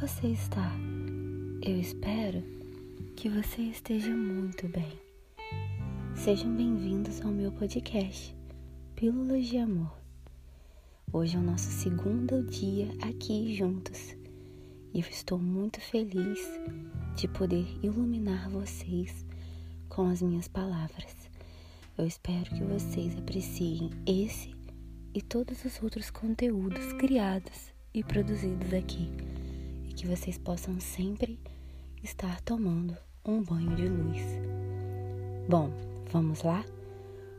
você está? Eu espero que você esteja muito bem. Sejam bem-vindos ao meu podcast, Pílulas de Amor. Hoje é o nosso segundo dia aqui juntos e eu estou muito feliz de poder iluminar vocês com as minhas palavras. Eu espero que vocês apreciem esse e todos os outros conteúdos criados e produzidos aqui e que vocês possam sempre estar tomando um banho de luz. Bom, vamos lá?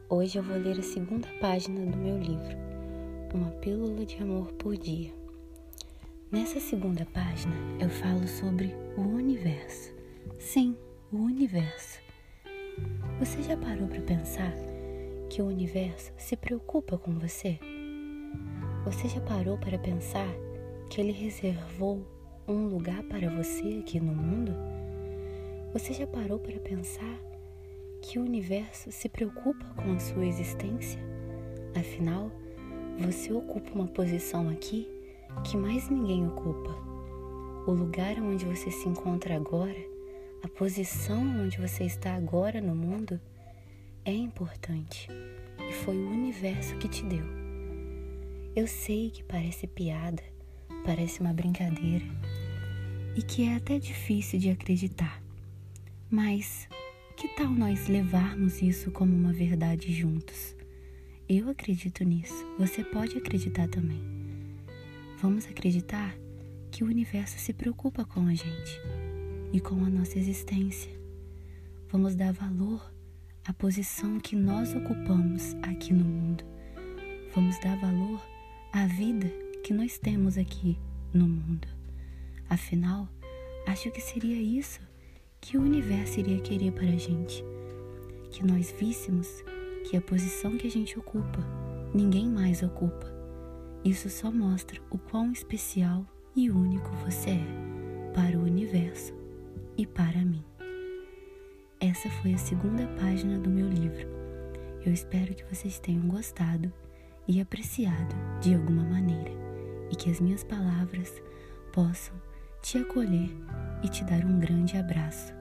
Hoje eu vou ler a segunda página do meu livro, Uma Pílula de Amor por Dia. Nessa segunda página eu falo sobre o universo. Sim, o universo. Você já parou para pensar que o universo se preocupa com você? Você já parou para pensar que ele reservou um lugar para você aqui no mundo? Você já parou para pensar que o universo se preocupa com a sua existência? Afinal, você ocupa uma posição aqui que mais ninguém ocupa. O lugar onde você se encontra agora, a posição onde você está agora no mundo, é importante e foi o universo que te deu. Eu sei que parece piada, parece uma brincadeira e que é até difícil de acreditar. Mas que tal nós levarmos isso como uma verdade juntos? Eu acredito nisso, você pode acreditar também. Vamos acreditar que o universo se preocupa com a gente e com a nossa existência. Vamos dar valor à posição que nós ocupamos aqui no mundo. Vamos dar valor à vida que nós temos aqui no mundo. Afinal, acho que seria isso que o universo iria querer para a gente. Que nós víssemos que a posição que a gente ocupa, ninguém mais ocupa. Isso só mostra o quão especial e único você é para o universo e para mim. Essa foi a segunda página do meu livro. Eu espero que vocês tenham gostado e apreciado de alguma maneira e que as minhas palavras possam te acolher e te dar um grande abraço.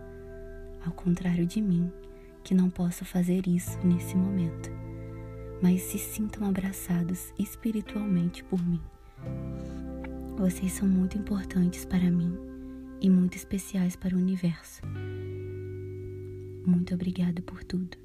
Ao contrário de mim, que não posso fazer isso nesse momento, mas se sintam abraçados espiritualmente por mim. Vocês são muito importantes para mim e muito especiais para o universo. Muito obrigada por tudo.